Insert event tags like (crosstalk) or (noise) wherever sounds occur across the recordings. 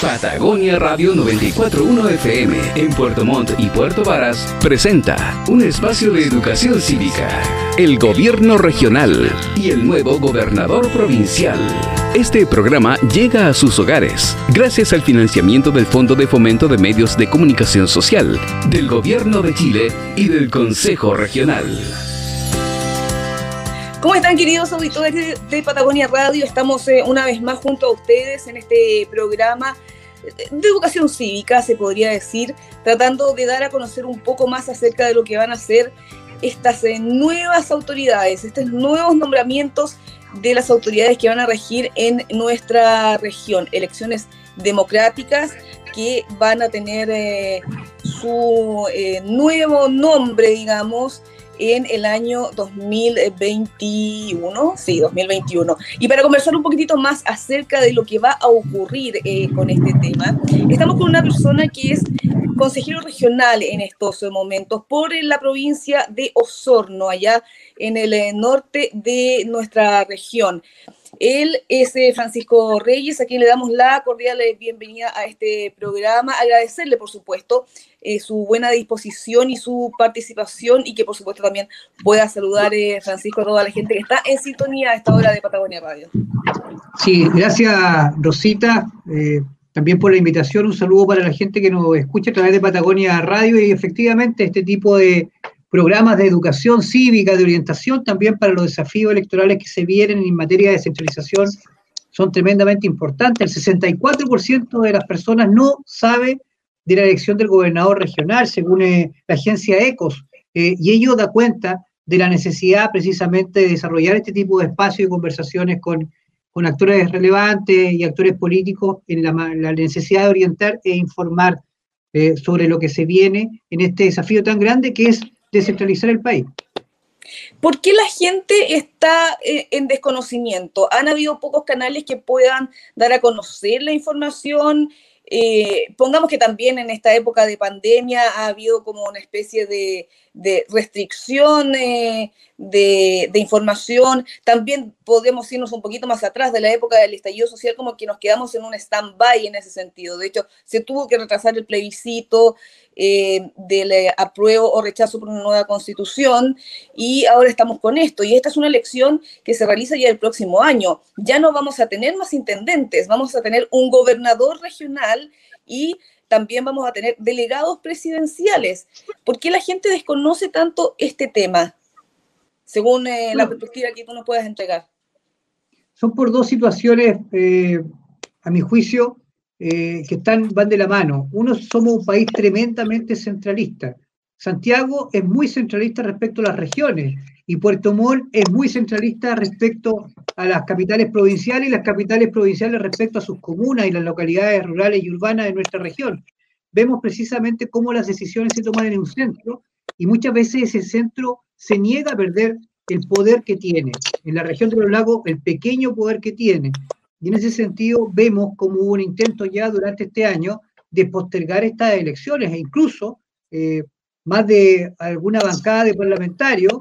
Patagonia Radio 941 FM en Puerto Montt y Puerto Varas presenta un espacio de educación cívica. El gobierno regional y el nuevo gobernador provincial. Este programa llega a sus hogares gracias al financiamiento del Fondo de Fomento de Medios de Comunicación Social, del Gobierno de Chile y del Consejo Regional. ¿Cómo están queridos auditores de Patagonia Radio? Estamos eh, una vez más junto a ustedes en este programa de educación cívica, se podría decir, tratando de dar a conocer un poco más acerca de lo que van a ser estas eh, nuevas autoridades, estos nuevos nombramientos de las autoridades que van a regir en nuestra región, elecciones democráticas que van a tener eh, su nuevo nombre, digamos, en el año 2021, sí, 2021. Y para conversar un poquitito más acerca de lo que va a ocurrir eh, con este tema, estamos con una persona que es consejero regional en estos momentos por la provincia de Osorno, allá en el eh, norte de nuestra región. Él es eh, Francisco Reyes, a quien le damos la cordial bienvenida a este programa. Agradecerle, por supuesto, eh, su buena disposición y su participación y que, por supuesto, también pueda saludar, eh, Francisco, a toda la gente que está en sintonía a esta hora de Patagonia Radio. Sí, gracias, Rosita. también por la invitación, un saludo para la gente que nos escucha a través de Patagonia Radio y efectivamente este tipo de programas de educación cívica, de orientación también para los desafíos electorales que se vienen en materia de descentralización son tremendamente importantes. El 64% de las personas no sabe de la elección del gobernador regional, según eh, la agencia ECOS, eh, y ello da cuenta de la necesidad precisamente de desarrollar este tipo de espacios y conversaciones con, actores relevantes y actores políticos en la, necesidad de orientar e informar eh, sobre lo que se viene en este desafío tan grande que es descentralizar el país. ¿Por qué la gente está eh, en desconocimiento? ¿Han habido pocos canales que puedan dar a conocer la información? Eh, pongamos que también en esta época de pandemia ha habido como una especie de, de restricción de, información. También podemos irnos un poquito más atrás de la época del estallido social, como que nos quedamos en un stand-by en ese sentido. De hecho, se tuvo que retrasar el plebiscito eh, del eh, apruebo o rechazo por una nueva constitución y ahora estamos con esto. Y esta es una elección que se realiza ya el próximo año. Ya no vamos a tener más intendentes, vamos a tener un gobernador regional y también vamos a tener delegados presidenciales. ¿Por qué la gente desconoce tanto este tema? Según eh, la perspectiva que tú nos puedas entregar. Son por dos situaciones, eh, a mi juicio, eh, que están, van de la mano. Uno, somos un país tremendamente centralista. Santiago es muy centralista respecto a las regiones y Puerto Montt es muy centralista respecto a las capitales provinciales y las capitales provinciales respecto a sus comunas y las localidades rurales y urbanas de nuestra región. Vemos precisamente cómo las decisiones se toman en un centro y muchas veces ese centro se niega a perder el poder que tiene. En la región de los lagos, el pequeño poder que tiene. Y en ese sentido vemos como hubo un intento ya durante este año de postergar estas elecciones e incluso eh, más de alguna bancada de parlamentarios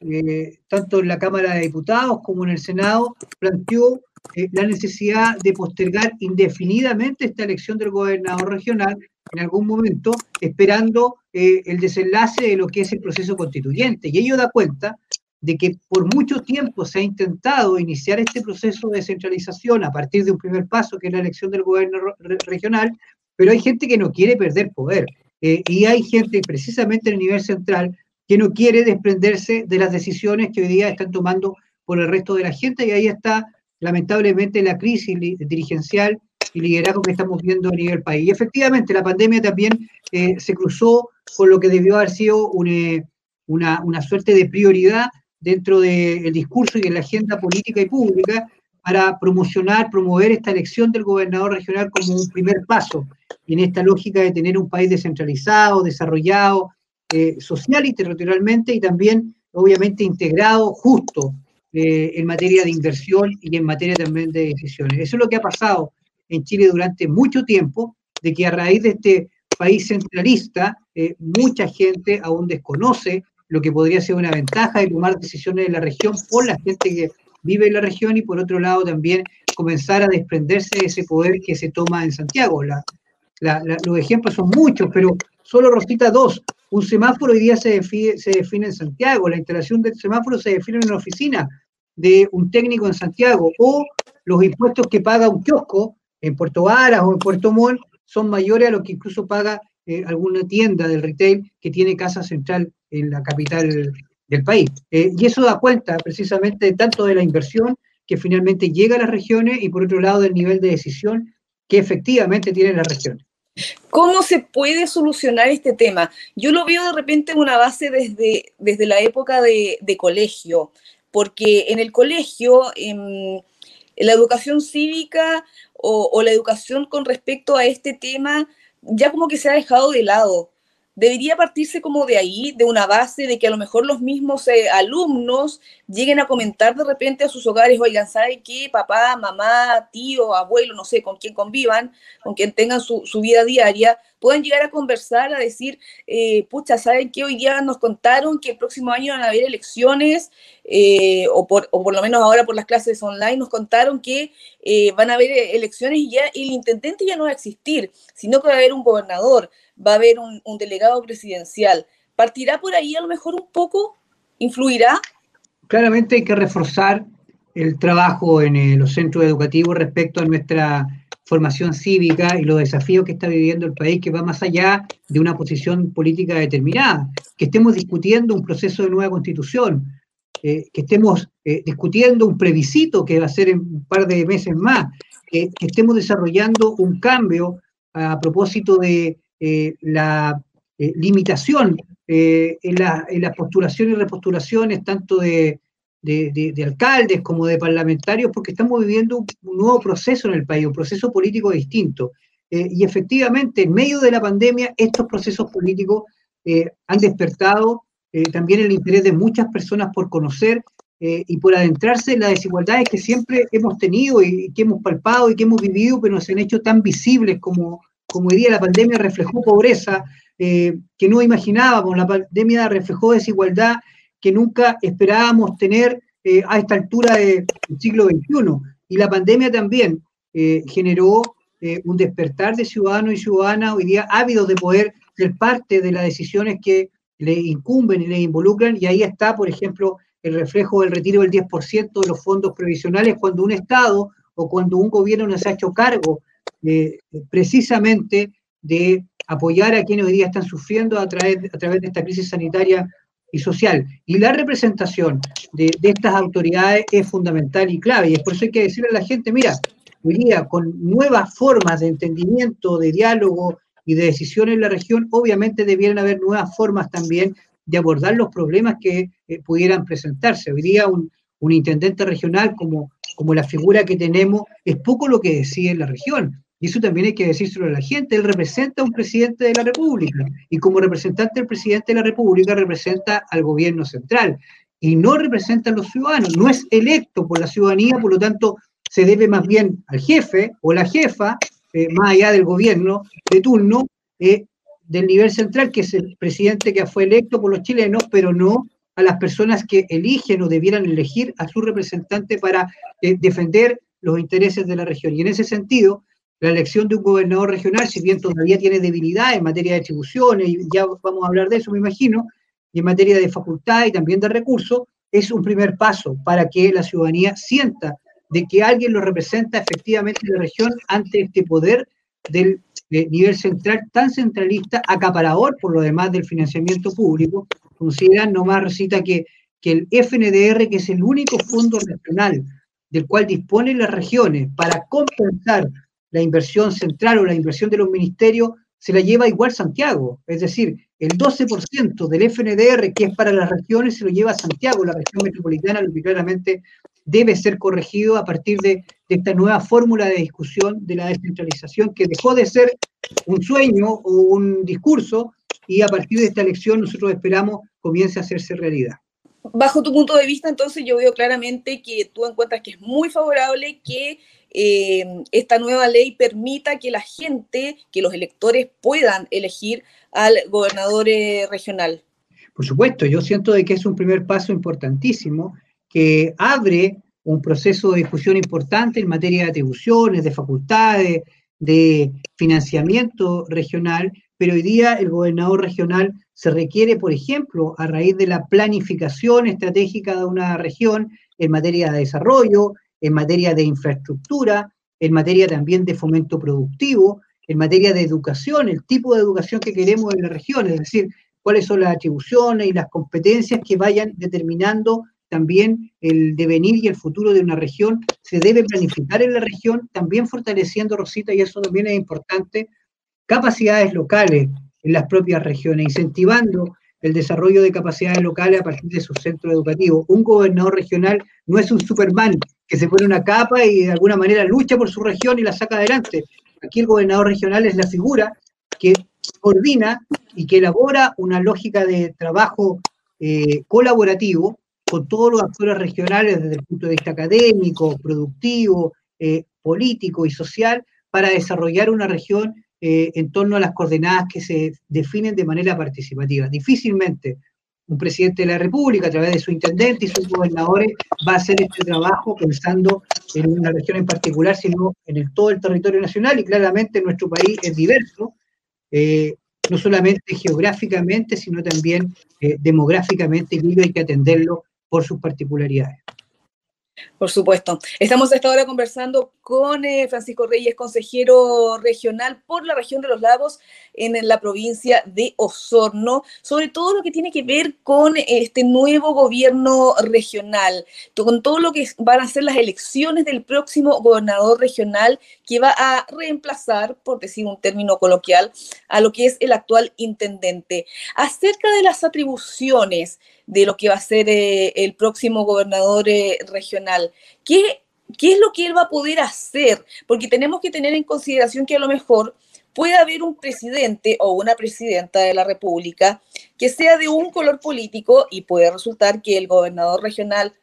eh, tanto en la Cámara de Diputados como en el Senado, planteó eh, la necesidad de postergar indefinidamente esta elección del gobernador regional en algún momento, esperando eh, el desenlace de lo que es el proceso constituyente. Y ello da cuenta de que por mucho tiempo se ha intentado iniciar este proceso de descentralización a partir de un primer paso, que es la elección del gobernador regional, pero hay gente que no quiere perder poder. y hay gente, precisamente en el nivel central, que no quiere desprenderse de las decisiones que hoy día están tomando por el resto de la gente y ahí está lamentablemente la crisis dirigencial y liderazgo que estamos viendo a nivel país. Y efectivamente la pandemia también eh, se cruzó con lo que debió haber sido una, una, suerte de prioridad dentro del discurso y en la agenda política y pública para promocionar, promover esta elección del gobernador regional como un primer paso en esta lógica de tener un país descentralizado, desarrollado, eh, social y territorialmente y también, obviamente, integrado, justo eh, en materia de inversión y en materia también de decisiones. Eso es lo que ha pasado en Chile durante mucho tiempo, de que a raíz de este país centralista, eh, mucha gente aún desconoce lo que podría ser una ventaja de tomar decisiones en la región por la gente que vive en la región y por otro lado también comenzar a desprenderse de ese poder que se toma en Santiago. los ejemplos son muchos, pero solo Rosita dos. Un semáforo hoy día se define, se define en Santiago, la instalación del semáforo se define en una oficina de un técnico en Santiago, o los impuestos que paga un kiosco en Puerto Varas o en Puerto Montt son mayores a lo que incluso paga eh, alguna tienda del retail que tiene casa central en la capital del país. Eh, y eso da cuenta precisamente tanto de la inversión que finalmente llega a las regiones y por otro lado del nivel de decisión que efectivamente tienen las regiones. ¿Cómo se puede solucionar este tema? Yo lo veo de repente en una base desde, desde la época de, colegio, porque en el colegio, en, la educación cívica o, la educación con respecto a este tema, ya como que se ha dejado de lado debería partirse como de ahí, de una base de que a lo mejor los mismos eh, alumnos lleguen a comentar de repente a sus hogares, oigan, ¿sabe qué? Papá, mamá, tío, abuelo, no sé, con quien convivan, con quien tengan su, vida diaria, puedan llegar a conversar, a decir, eh, pucha, ¿saben qué? Hoy día nos contaron que el próximo año van a haber elecciones, eh, o, por, o por lo menos ahora por las clases online, nos contaron que van a haber elecciones y ya el intendente ya no va a existir, sino que va a haber un gobernador va a haber un, delegado presidencial. ¿Partirá por ahí a lo mejor un poco? ¿Influirá? Claramente hay que reforzar el trabajo en eh, los centros educativos respecto a nuestra formación cívica y los desafíos que está viviendo el país, que va más allá de una posición política determinada, que estemos discutiendo un proceso de nueva constitución, eh, que estemos eh, discutiendo un plebiscito que va a ser en un par de meses más, que estemos desarrollando un cambio a propósito de eh, la eh, limitación eh, en, las postulaciones y repostulaciones tanto de, alcaldes como de parlamentarios, porque estamos viviendo un, nuevo proceso en el país, un proceso político distinto. y efectivamente, en medio de la pandemia, estos procesos políticos han despertado también el interés de muchas personas por conocer y por adentrarse en las desigualdades que siempre hemos tenido y, que hemos palpado y que hemos vivido, pero se han hecho tan visibles como, como día la pandemia reflejó pobreza eh, que no imaginábamos, la pandemia reflejó desigualdad que nunca esperábamos tener eh, a esta altura del siglo XXI. Y la pandemia también eh, generó un despertar de ciudadanos y ciudadanas hoy día ávidos de poder ser parte de las decisiones que le incumben y le involucran. Y ahí está, por ejemplo, el reflejo del retiro del 10% de los fondos previsionales cuando un Estado o cuando un gobierno no se ha hecho cargo precisamente de apoyar a quienes hoy día están sufriendo a través, a través de esta crisis sanitaria y social. Y la representación de, estas autoridades es fundamental y clave. Y es por eso hay que decirle a la gente, mira, hoy día con nuevas formas de entendimiento, de diálogo y de decisión en la región, obviamente debieran haber nuevas formas también de abordar los problemas que eh, pudieran presentarse. Hoy día un, un intendente regional como, como la figura que tenemos es poco lo que decide en la región. Y eso también hay que decírselo a la gente. Él representa a un presidente de la República. Y como representante del presidente de la República representa al gobierno central. Y no representa a los ciudadanos. No es electo por la ciudadanía, por lo tanto, se debe más bien al jefe o la jefa, eh, más allá del gobierno de turno, eh, del nivel central, que es el presidente que fue electo por los chilenos, pero no a las personas que eligen o debieran elegir a su representante para eh, defender los intereses de la región. Y en ese sentido, la elección de un gobernador regional, si bien todavía tiene debilidad en materia de atribuciones, y ya vamos a hablar de eso, me imagino, y en materia de facultad y también de recursos, es un primer paso para que la ciudadanía sienta de que alguien lo representa efectivamente en la región ante este poder del nivel central tan centralista, acaparador por lo demás del financiamiento público. Consideran nomás, recita, que, que el FNDR, que es el único fondo regional del cual disponen las regiones para compensar la inversión central o la inversión de los ministerios se la lleva igual Santiago. Es decir, el 12% del FNDR que es para las regiones se lo lleva Santiago, la región metropolitana, lo que claramente debe ser corregido a partir de, esta nueva fórmula de discusión de la descentralización que dejó de ser un sueño o un discurso y a partir de esta elección nosotros esperamos comience a hacerse realidad. Bajo tu punto de vista, entonces yo veo claramente que tú encuentras que es muy favorable que eh, esta nueva ley permita que la gente, que los electores puedan elegir al gobernador eh, regional. Por supuesto, yo siento de que es un primer paso importantísimo que abre un proceso de discusión importante en materia de atribuciones, de facultades, de financiamiento regional, pero hoy día el gobernador regional se requiere, por ejemplo, a raíz de la planificación estratégica de una región en materia de desarrollo, en materia de infraestructura, en materia también de fomento productivo, en materia de educación, el tipo de educación que queremos en la región, es decir, cuáles son las atribuciones y las competencias que vayan determinando también el devenir y el futuro de una región. Se debe planificar en la región, también fortaleciendo, Rosita, y eso también es importante, capacidades locales en las propias regiones, incentivando el desarrollo de capacidades locales a partir de sus centros educativos. Un gobernador regional no es un Superman que se pone una capa y de alguna manera lucha por su región y la saca adelante. Aquí el gobernador regional es la figura que coordina y que elabora una lógica de trabajo eh, colaborativo con todos los actores regionales desde el punto de vista académico, productivo, eh, político y social para desarrollar una región eh, en torno a las coordenadas que se definen de manera participativa. Difícilmente un presidente de la República, a través de su intendente y sus gobernadores, va a hacer este trabajo pensando en una región en particular, sino en todo el territorio nacional, y claramente nuestro país es diverso, eh, no solamente geográficamente, sino también demográficamente, y hay que atenderlo por sus particularidades. Por supuesto. Estamos hasta ahora conversando con eh, Francisco Reyes, consejero regional por la región de los lagos en, la provincia de Osorno, sobre todo lo que tiene que ver con este nuevo gobierno regional, con todo lo que van a ser las elecciones del próximo gobernador regional que va a reemplazar, por decir un término coloquial, a lo que es el actual intendente. Acerca de las atribuciones de lo que va a ser eh, el próximo gobernador eh, regional, ¿qué ¿Qué es lo que él va a poder hacer? Porque tenemos que tener en consideración que a lo mejor puede haber un presidente o una presidenta de la República que sea de un color político y puede resultar que el gobernador regional,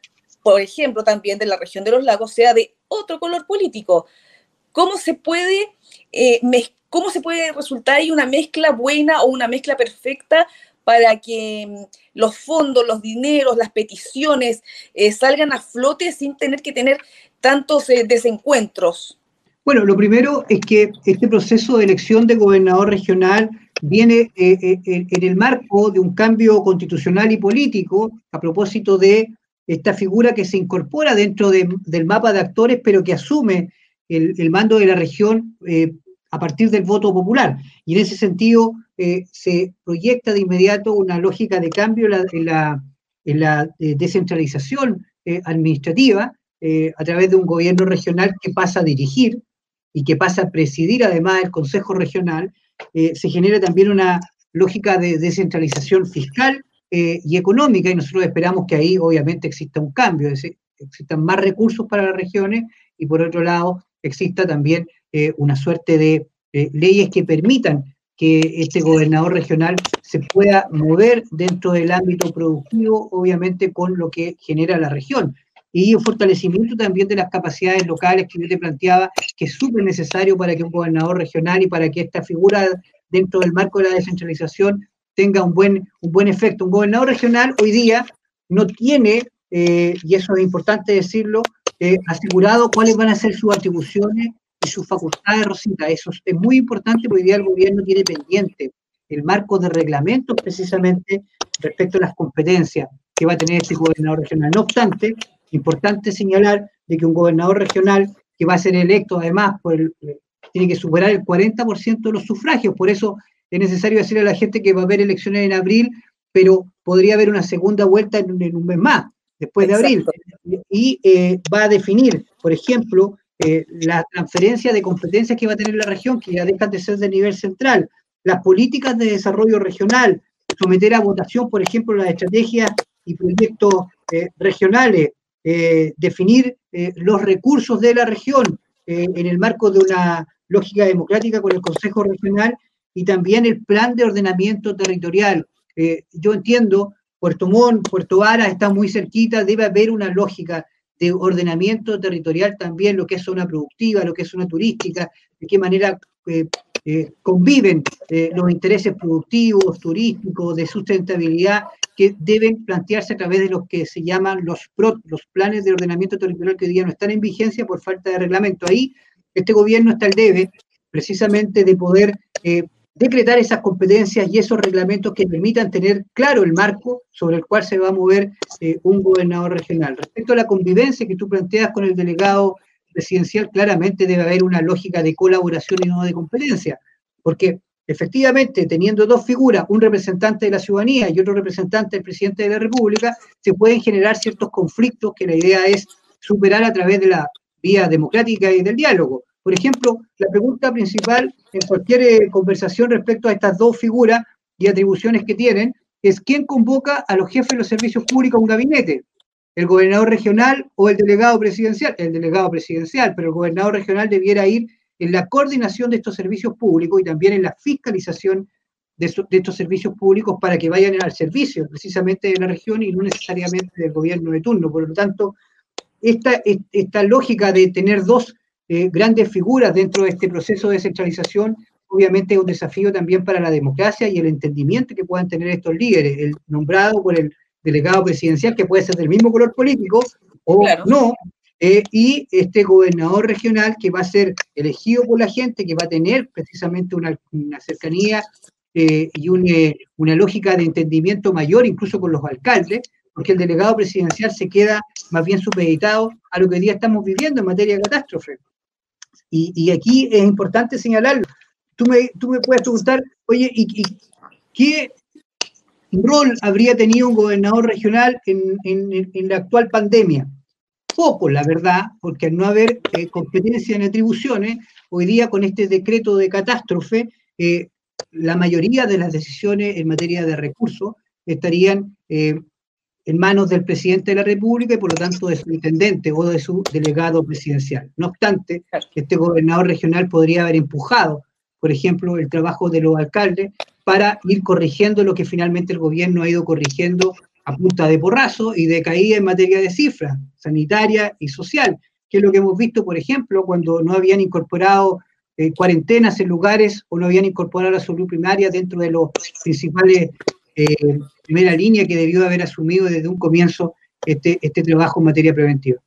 por ejemplo, también de la región de los lagos, sea de otro color político. ¿Cómo se puede, eh, cómo se puede resultar ahí una mezcla buena o una mezcla perfecta para que mm, los fondos, los dineros, las peticiones eh, salgan a flote sin tener que tener tantos eh, desencuentros? Bueno, lo primero es que este proceso de elección de gobernador regional viene eh, en el marco de un cambio constitucional y político a propósito de esta figura que se incorpora dentro del mapa de actores, pero que asume el, mando de la región a partir del voto popular. Y en ese sentido, eh, se proyecta de inmediato una lógica de cambio en la, eh, descentralización eh, administrativa a través de un gobierno regional que pasa a dirigir y que pasa a presidir además el Consejo Regional. se genera también una lógica de descentralización fiscal y económica y nosotros esperamos que ahí obviamente exista un cambio, es decir, existan más recursos para las regiones y por otro lado exista también una suerte de leyes que permitan que este gobernador regional se pueda mover dentro del ámbito productivo, obviamente con lo que genera la región. Y un fortalecimiento también de las capacidades locales que yo te planteaba, que es súper necesario para que un gobernador regional y para que esta figura dentro del marco de la descentralización tenga un buen, un buen efecto. Un gobernador regional hoy día no tiene, eh, y eso es importante decirlo, eh, asegurado cuáles van a ser sus atribuciones y sus facultades, Rosita. Eso es muy importante porque hoy día el gobierno tiene pendiente el marco de reglamentos precisamente respecto a las competencias que va a tener este gobernador regional. No obstante, importante señalar de que un gobernador regional que va a ser electo además tiene que superar el 40% de los sufragios, por eso es necesario decirle a la gente que va a haber elecciones en abril, pero podría haber una segunda vuelta en, un mes más, después de abril, y eh, va a definir, por ejemplo, eh, la transferencia de competencias que va a tener la región, que ya dejan de ser de nivel central, las políticas de desarrollo regional, someter a votación, por ejemplo, las estrategias y proyectos eh, regionales, eh, definir los recursos de la región en el marco de una lógica democrática con el Consejo Regional y también el plan de ordenamiento territorial. yo entiendo, Puerto Montt, Puerto Vara está muy cerquita, debe haber una lógica de ordenamiento territorial también, lo que es zona productiva, lo que es zona turística, de qué manera eh, eh, conviven eh, los intereses productivos, turísticos, de sustentabilidad, que deben plantearse a través de lo que se llaman los PROT, los planes de ordenamiento territorial que hoy día no están en vigencia por falta de reglamento. Ahí este gobierno está al debe precisamente de poder eh, decretar esas competencias y esos reglamentos que permitan tener claro el marco sobre el cual se va a mover un gobernador regional. Respecto a la convivencia que tú planteas con el delegado presidencial, claramente debe haber una lógica de colaboración y no de competencia, porque efectivamente, teniendo dos figuras, un representante de la ciudadanía y otro representante del presidente de la República, se pueden generar ciertos conflictos que la idea es superar a través de la vía democrática y del diálogo. Por ejemplo, la pregunta principal en cualquier eh, conversación respecto a estas dos figuras y atribuciones que tienen es quién convoca a los jefes de los servicios públicos a un gabinete el gobernador regional o el delegado presidencial, el delegado presidencial, pero el gobernador regional debiera ir en la coordinación de estos servicios públicos y también en la fiscalización de, estos servicios públicos para que vayan al servicio precisamente de la región y no necesariamente del gobierno de turno. Por lo tanto, esta, esta lógica de tener dos eh, grandes figuras dentro de este proceso de descentralización obviamente es un desafío también para la democracia y el entendimiento que puedan tener estos líderes, el nombrado por el delegado presidencial, que puede ser del mismo color político o no, eh, y este gobernador regional que va a ser elegido por la gente, que va a tener precisamente una, cercanía eh, y eh, una lógica de entendimiento mayor incluso con los alcaldes, porque el delegado presidencial se queda más bien supeditado a lo que hoy día estamos viviendo en materia de catástrofe. Y, aquí es importante señalarlo. Tú me, tú me puedes preguntar, oye, ¿y, y qué rol habría tenido un gobernador regional en, la actual pandemia? Poco, la verdad, porque al no haber eh, competencia en atribuciones, hoy día con este decreto de catástrofe, eh, la mayoría de las decisiones en materia de recursos estarían eh, en manos del presidente de la República y por lo tanto de su intendente o de su delegado presidencial. No obstante, este gobernador regional podría haber empujado, por ejemplo, el trabajo de los alcaldes para ir corrigiendo lo que finalmente el gobierno ha ido corrigiendo a punta de porrazo y de caída en materia de cifras sanitaria y social, que es lo que hemos visto, por ejemplo, cuando no habían incorporado eh, cuarentenas en lugares o no habían incorporado la salud primaria dentro de los principales eh, primera línea que debió haber asumido desde un comienzo este, este trabajo en materia preventiva.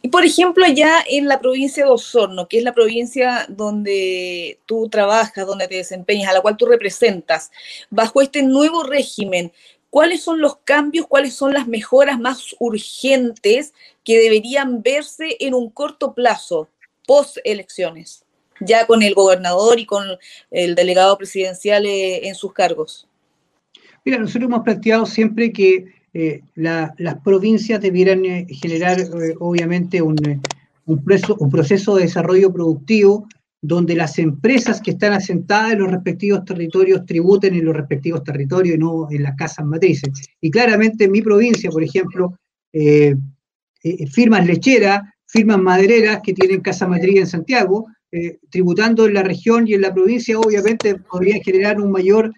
Y por ejemplo, allá en la provincia de Osorno, que es la provincia donde tú trabajas, donde te desempeñas, a la cual tú representas, bajo este nuevo régimen, ¿cuáles son los cambios, cuáles son las mejoras más urgentes que deberían verse en un corto plazo, post elecciones, ya con el gobernador y con el delegado presidencial eh, en sus cargos? Mira, nosotros hemos planteado siempre que eh, las provincias debieran eh, generar, eh, obviamente, un, un, un, proceso de desarrollo productivo donde las empresas que están asentadas en los respectivos territorios tributen en los respectivos territorios y no en las casas matrices. Y claramente en mi provincia, por ejemplo, firmas lecheras, firmas madereras que tienen casa matriz en Santiago, tributando en la región y en la provincia, obviamente podrían generar un mayor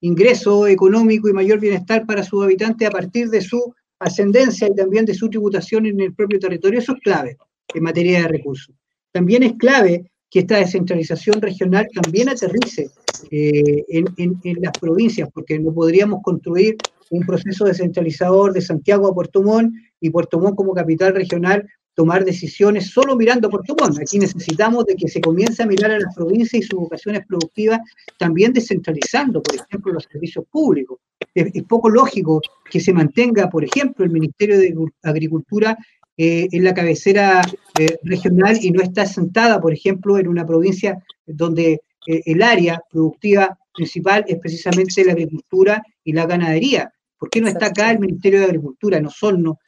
ingreso económico y mayor bienestar para sus habitantes a partir de su ascendencia y también de su tributación en el propio territorio. Eso es clave en materia de recursos. También es clave que esta descentralización regional también aterrice eh, en, en, las provincias, porque no podríamos construir un proceso descentralizador de Santiago a Puerto Montt y Puerto Montt como capital regional tomar decisiones solo mirando Puerto Montt. Aquí necesitamos de que se comience a mirar a las provincias y sus vocaciones productivas, también descentralizando, por ejemplo, los servicios públicos. Es, poco lógico que se mantenga, por ejemplo, el Ministerio de Agricultura eh, en la cabecera eh, regional y no está sentada, por ejemplo, en una provincia donde eh, el área productiva principal es precisamente la agricultura y la ganadería. ¿Por qué no está acá el Ministerio de Agricultura, no Osorno,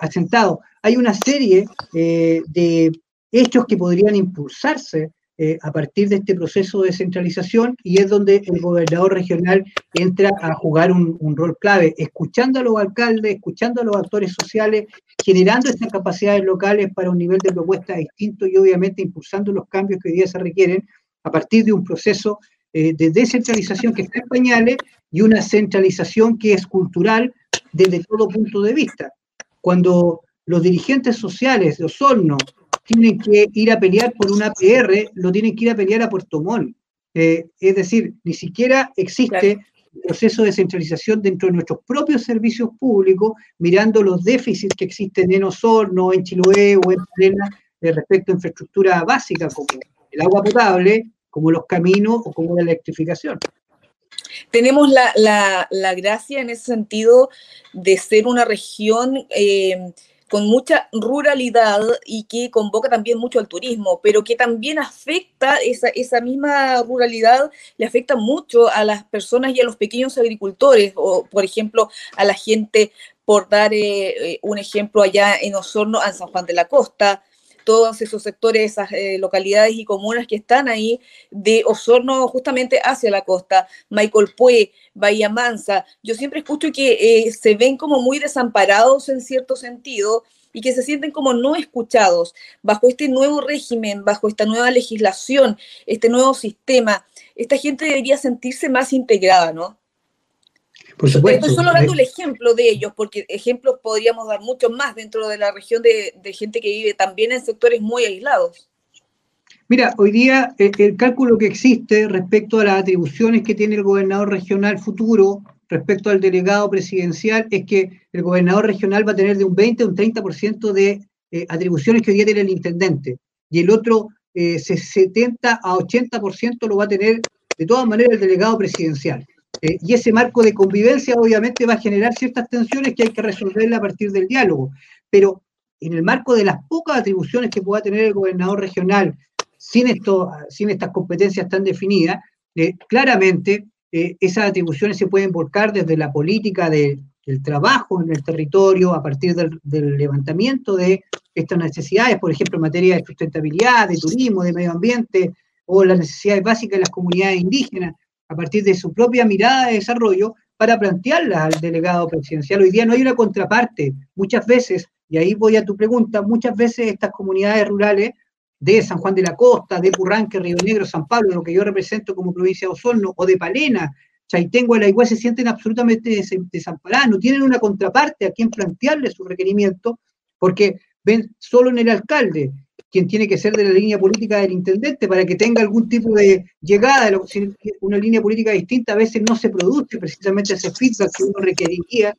asentado? hay una serie eh, de hechos que podrían impulsarse eh, a partir de este proceso de descentralización y es donde el gobernador regional entra a jugar un, rol clave, escuchando a los alcaldes, escuchando a los actores sociales, generando estas capacidades locales para un nivel de propuesta distinto y obviamente impulsando los cambios que hoy día se requieren a partir de un proceso eh, de descentralización que está en pañales y una centralización que es cultural desde todo punto de vista. Cuando los dirigentes sociales de Osorno tienen que ir a pelear por una APR, lo tienen que ir a pelear a Puerto Montt. Eh, es decir, ni siquiera existe proceso de centralización dentro de nuestros propios servicios públicos, mirando los déficits que existen en Osorno, en Chiloé o en Plena eh, respecto a infraestructura básica como el agua potable, como los caminos o como la electrificación. Tenemos la, gracia en ese sentido de ser una región eh, con mucha ruralidad y que convoca también mucho al turismo, pero que también afecta, esa, esa misma ruralidad le afecta mucho a las personas y a los pequeños agricultores, o por ejemplo a la gente, por dar eh, eh, un ejemplo allá en Osorno, en San Juan de la Costa, todos esos sectores, esas eh, localidades y comunas que están ahí de Osorno justamente hacia la costa, Michael Pue, Bahía Mansa. Yo siempre escucho que eh, se ven como muy desamparados en cierto sentido y que se sienten como no escuchados bajo este nuevo régimen, bajo esta nueva legislación, este nuevo sistema. Esta gente debería sentirse más integrada, ¿no? Por supuesto. Estoy solo dando el ejemplo de ellos, porque ejemplos podríamos dar muchos más dentro de la región de, gente que vive también en sectores muy aislados. Mira, hoy día eh, el, cálculo que existe respecto a las atribuciones que tiene el gobernador regional futuro respecto al delegado presidencial es que el gobernador regional va a tener de un 20 a un 30% de eh, atribuciones que hoy día tiene el intendente y el otro 70 eh, a 80% lo va a tener de todas maneras el delegado presidencial. Eh, y ese marco de convivencia obviamente va a generar ciertas tensiones que hay que resolver a partir del diálogo. Pero en el marco de las pocas atribuciones que pueda tener el gobernador regional, sin, esto, sin estas competencias tan definidas, eh, claramente eh, esas atribuciones se pueden volcar desde la política del trabajo en el territorio, a partir del, levantamiento de estas necesidades, por ejemplo, en materia de sustentabilidad, de turismo, de medio ambiente, o las necesidades básicas de las comunidades indígenas a partir de su propia mirada de desarrollo para plantearla al delegado presidencial. Hoy día no hay una contraparte. Muchas veces, y ahí voy a tu pregunta, muchas veces estas comunidades rurales de San Juan de la Costa, de Purranque, Río Negro, San Pablo, lo que yo represento como provincia de Osorno, o de Palena, Chaitengo, La Igual, se sienten absolutamente desamparados, no tienen una contraparte a quien plantearle su requerimiento, porque ven solo en el alcalde quien tiene que ser de la línea política del intendente para que tenga algún tipo de llegada, una línea política distinta a veces no se produce precisamente ese feedback que uno requeriría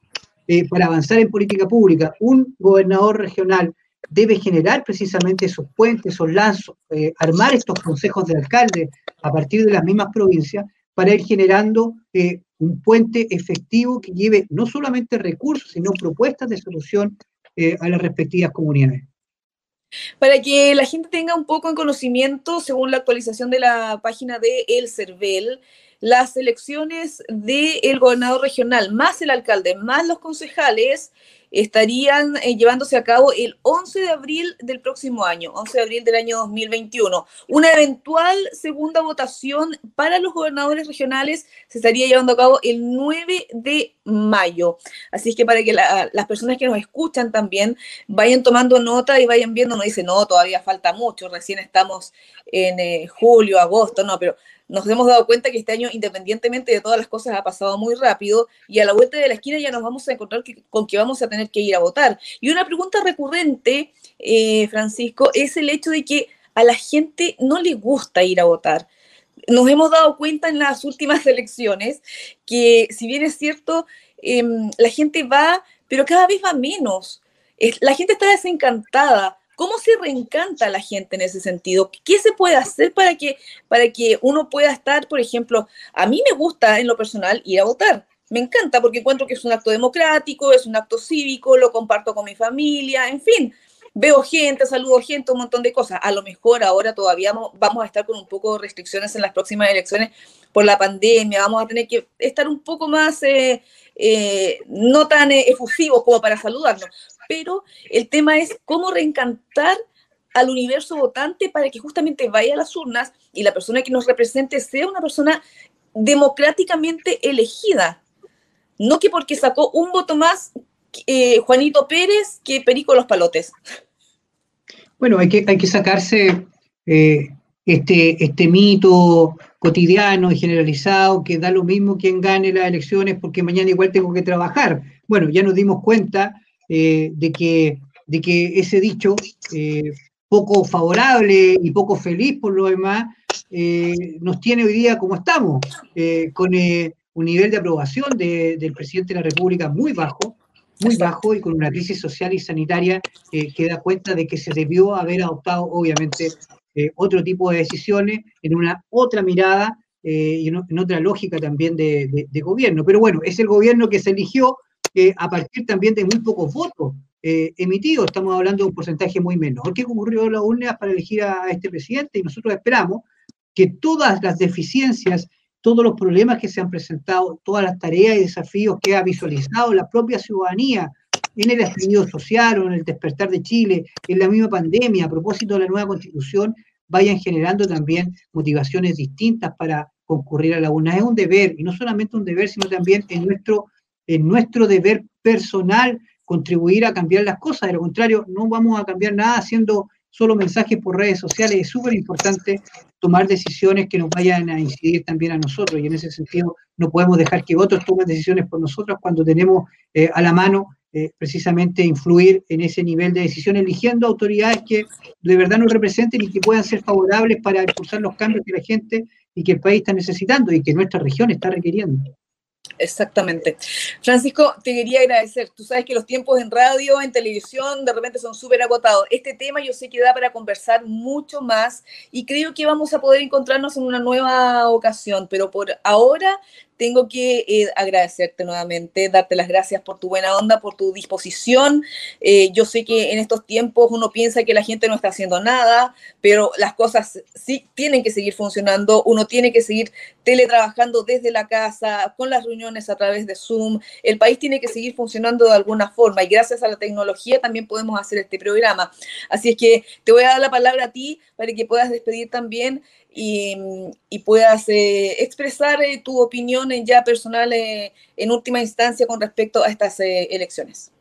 eh, para avanzar en política pública. Un gobernador regional debe generar precisamente esos puentes, esos lazos, eh, armar estos consejos de alcalde a partir de las mismas provincias para ir generando eh, un puente efectivo que lleve no solamente recursos, sino propuestas de solución a las respectivas comunidades. Para que la gente tenga un poco en conocimiento, según la actualización de la página de El Cervel, las elecciones del gobernador regional, más el alcalde, más los concejales, estarían eh, llevándose a cabo el 11 de abril del próximo año, 11 de abril del año 2021. Una eventual segunda votación para los gobernadores regionales se estaría llevando a cabo el 9 de mayo. Así es que para que las personas que nos escuchan también vayan tomando nota y vayan viendo, no dice, no, todavía falta mucho, recién estamos en eh, julio, agosto, no, pero nos hemos dado cuenta que este año, independientemente de todas las cosas, ha pasado muy rápido y a la vuelta de la esquina ya nos vamos a encontrar con que vamos a tener que ir a votar. Y una pregunta recurrente, eh, Francisco, es el hecho de que a la gente no le gusta ir a votar. Nos hemos dado cuenta en las últimas (laughs) elecciones que, si bien es cierto, em, la gente va, pero cada vez va menos. la gente está desencantada ¿Cómo se reencanta la gente en ese sentido? ¿Qué se puede hacer para que, para que uno pueda estar, por ejemplo, a mí me gusta en lo personal ir a votar? Me encanta porque encuentro que es un acto democrático, es un acto cívico, lo comparto con mi familia, en fin, veo gente, saludo gente, un montón de cosas. A lo mejor ahora todavía vamos a estar con un poco de restricciones en las próximas elecciones por la pandemia, vamos a tener que estar un poco más, eh, eh, no tan eh, efusivos como para saludarnos, pero el tema es cómo reencantar al universo votante para que justamente vaya a las urnas y la persona que nos represente sea una persona democráticamente elegida. No que porque sacó un voto más eh, Juanito Pérez que Perico Los Palotes. Bueno, hay que, hay que sacarse eh, este, este mito cotidiano y generalizado que da lo mismo quien gane las elecciones porque mañana igual tengo que trabajar. Bueno, ya nos dimos cuenta eh, de, que, de que ese dicho, eh, poco favorable y poco feliz por lo demás, nos tiene hoy día como estamos, con un nivel de aprobación del presidente de la República muy bajo, muy bajo y con una crisis social y sanitaria que da cuenta de que se debió haber adoptado, obviamente, otro tipo de decisiones en una otra mirada eh, y en, otra lógica también de, gobierno. Pero bueno, es el gobierno que se eligió eh, a partir también de muy pocos votos eh, emitidos. Estamos hablando de un porcentaje muy menor que ocurrió en la urna para elegir a, este presidente y nosotros esperamos que todas las deficiencias, todos los problemas que se han presentado, todas las tareas y desafíos que ha visualizado la propia ciudadanía en el estallido social o en el despertar de Chile, en la misma pandemia, a propósito de la nueva constitución, vayan generando también motivaciones distintas para concurrir a la urna. Es un deber, y no solamente un deber, sino también en nuestro, en nuestro deber personal contribuir a cambiar las cosas. De lo contrario, no vamos a cambiar nada haciendo solo mensajes por redes sociales. Es súper importante tomar decisiones que nos vayan a incidir también a nosotros. Y en ese sentido, no podemos dejar que otros tomen decisiones por nosotros cuando tenemos eh, a la mano eh, precisamente influir en ese nivel de decisión, eligiendo autoridades que de verdad nos representen y que puedan ser favorables para impulsar los cambios que la gente y que el país está necesitando y que nuestra región está requiriendo. Exactamente. Francisco, te quería agradecer. Tú sabes que los tiempos en radio, en televisión, de repente son súper agotados. Este tema yo sé que da para conversar mucho más y creo que vamos a poder encontrarnos en una nueva ocasión, pero por ahora tengo que eh, agradecerte nuevamente, darte las gracias por tu buena onda, por tu disposición. Eh, yo sé que en estos tiempos uno piensa que la gente no está haciendo nada, pero las cosas sí tienen que seguir funcionando. Uno tiene que seguir teletrabajando desde la casa, con las reuniones a través de Zoom. El país tiene que seguir funcionando de alguna forma y gracias a la tecnología también podemos hacer este programa. Así es que te voy a dar la palabra a ti para que puedas despedir también y, puedas eh, expresar eh, tu opinión ya personal eh, en última instancia con respecto a estas elecciones.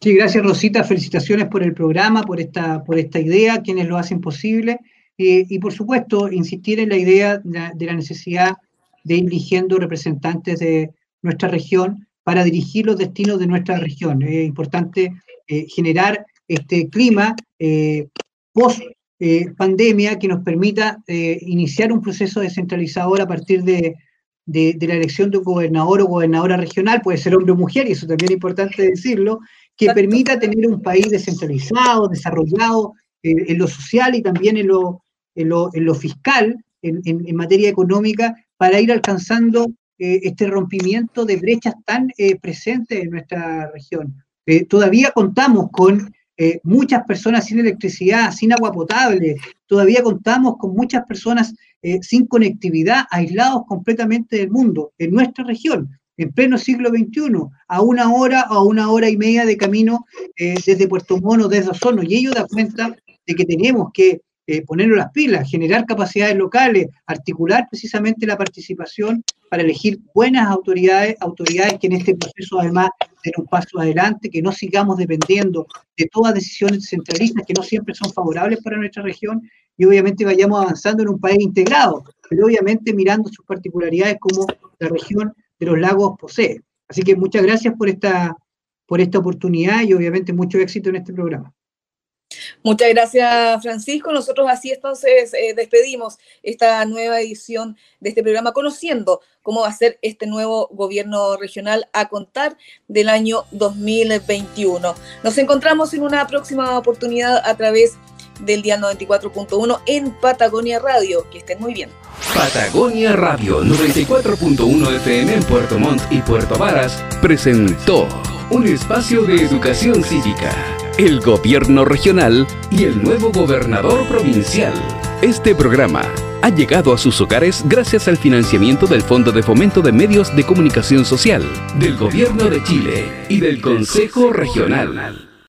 Sí, gracias Rosita, felicitaciones por el programa, por esta, por esta idea, quienes lo hacen posible y por supuesto insistir en la idea de la, necesidad de ir eligiendo representantes de nuestra región para dirigir los destinos de nuestra región. Es importante generar este clima post eh, pandemia que nos permita eh, iniciar un proceso descentralizador a partir de, la elección de un gobernador o gobernadora regional, puede ser hombre o mujer, y eso también es importante decirlo, que permita tener un país descentralizado, desarrollado eh, en lo social y también en lo, en lo, fiscal, en, materia económica, para ir alcanzando este rompimiento de brechas tan presentes en nuestra región. todavía contamos con eh, muchas personas sin electricidad, sin agua potable, todavía contamos con muchas personas eh, sin conectividad, aislados completamente del mundo, en nuestra región, en pleno siglo XXI, a una hora o a una hora y media de camino eh, desde Puerto Mono, desde Osorno, y ello da cuenta de que tenemos que ponernos las pilas, generar capacidades locales, articular precisamente la participación para elegir buenas autoridades, autoridades que en este proceso además den un paso adelante, que no sigamos dependiendo de todas decisiones centralistas que no siempre son favorables para nuestra región y obviamente vayamos avanzando en un país integrado, pero obviamente mirando sus particularidades como la región de los lagos posee. Así que muchas gracias por esta, por esta oportunidad y obviamente mucho éxito en este programa. Muchas gracias, Francisco. Nosotros así entonces eh, despedimos esta nueva edición de este programa, conociendo cómo va a ser este nuevo gobierno regional a contar del año 2021. Nos encontramos en una próxima oportunidad a través del día 94.1 en Patagonia Radio. Que estén muy bien. Patagonia Radio 94.1 FM en Puerto Montt y Puerto Varas presentó un espacio de educación cívica el gobierno regional y el nuevo gobernador provincial. Este programa ha llegado a sus hogares gracias al financiamiento del Fondo de Fomento de Medios de Comunicación Social, del Gobierno de Chile y del Consejo Regional.